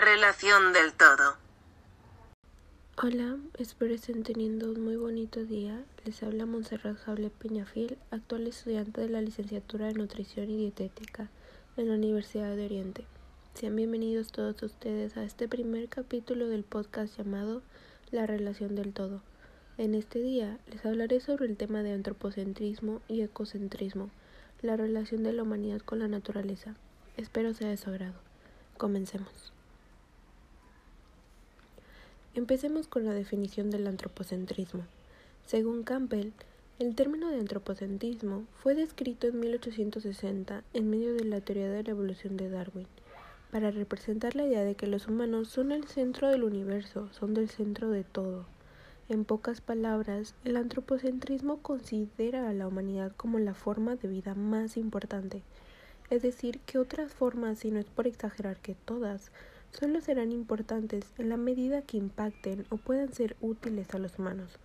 relación del todo. Hola, espero estén teniendo un muy bonito día. Les habla Montserrat Jable Peñafiel, actual estudiante de la licenciatura de Nutrición y Dietética en la Universidad de Oriente. Sean bienvenidos todos ustedes a este primer capítulo del podcast llamado La relación del todo. En este día les hablaré sobre el tema de antropocentrismo y ecocentrismo, la relación de la humanidad con la naturaleza. Espero sea de su agrado. Comencemos. Empecemos con la definición del antropocentrismo. Según Campbell, el término de antropocentrismo fue descrito en 1860 en medio de la teoría de la evolución de Darwin, para representar la idea de que los humanos son el centro del universo, son del centro de todo. En pocas palabras, el antropocentrismo considera a la humanidad como la forma de vida más importante, es decir, que otras formas, y no es por exagerar que todas, solo serán importantes en la medida que impacten o puedan ser útiles a los humanos.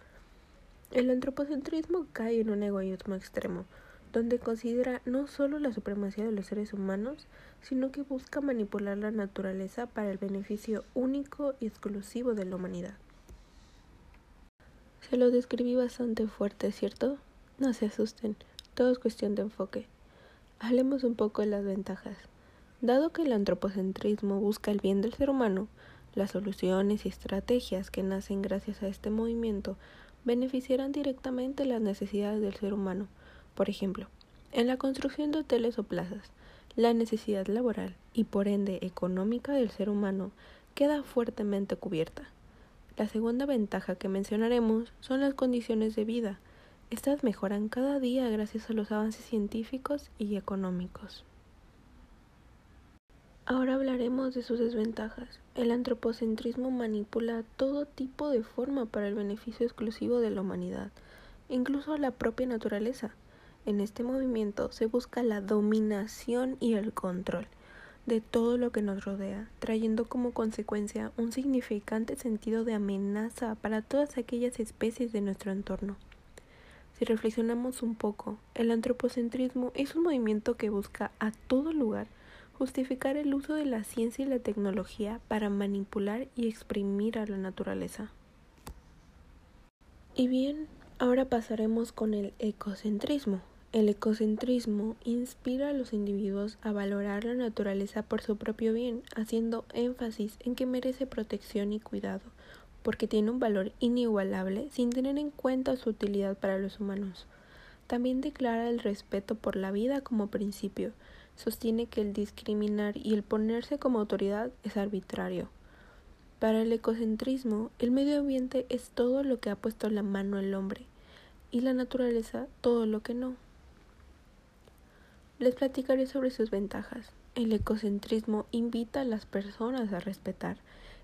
El antropocentrismo cae en un egoísmo extremo, donde considera no solo la supremacía de los seres humanos, sino que busca manipular la naturaleza para el beneficio único y exclusivo de la humanidad. Se lo describí bastante fuerte, ¿cierto? No se asusten, todo es cuestión de enfoque. Hablemos un poco de las ventajas. Dado que el antropocentrismo busca el bien del ser humano, las soluciones y estrategias que nacen gracias a este movimiento beneficiarán directamente las necesidades del ser humano. Por ejemplo, en la construcción de hoteles o plazas, la necesidad laboral y por ende económica del ser humano queda fuertemente cubierta. La segunda ventaja que mencionaremos son las condiciones de vida. Estas mejoran cada día gracias a los avances científicos y económicos. Ahora hablaremos de sus desventajas. El antropocentrismo manipula todo tipo de forma para el beneficio exclusivo de la humanidad, incluso la propia naturaleza. En este movimiento se busca la dominación y el control de todo lo que nos rodea, trayendo como consecuencia un significante sentido de amenaza para todas aquellas especies de nuestro entorno. Si reflexionamos un poco, el antropocentrismo es un movimiento que busca a todo lugar justificar el uso de la ciencia y la tecnología para manipular y exprimir a la naturaleza. Y bien, ahora pasaremos con el ecocentrismo. El ecocentrismo inspira a los individuos a valorar la naturaleza por su propio bien, haciendo énfasis en que merece protección y cuidado, porque tiene un valor inigualable sin tener en cuenta su utilidad para los humanos. También declara el respeto por la vida como principio, sostiene que el discriminar y el ponerse como autoridad es arbitrario. Para el ecocentrismo, el medio ambiente es todo lo que ha puesto la mano el hombre y la naturaleza todo lo que no. Les platicaré sobre sus ventajas. El ecocentrismo invita a las personas a respetar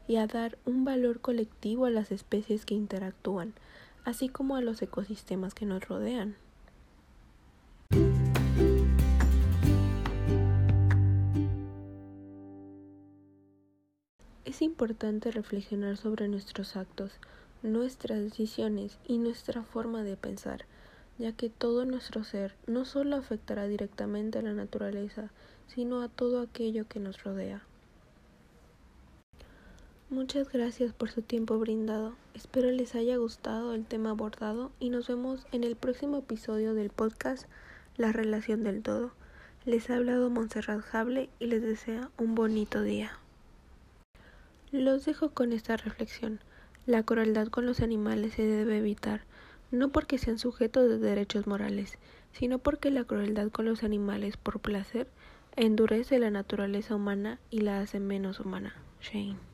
y a dar un valor colectivo a las especies que interactúan, así como a los ecosistemas que nos rodean. Es importante reflexionar sobre nuestros actos, nuestras decisiones y nuestra forma de pensar, ya que todo nuestro ser no solo afectará directamente a la naturaleza, sino a todo aquello que nos rodea. Muchas gracias por su tiempo brindado. Espero les haya gustado el tema abordado y nos vemos en el próximo episodio del podcast La relación del todo. Les ha hablado Montserrat Jable y les desea un bonito día. Los dejo con esta reflexión. La crueldad con los animales se debe evitar, no porque sean sujetos de derechos morales, sino porque la crueldad con los animales por placer endurece la naturaleza humana y la hace menos humana. Shane.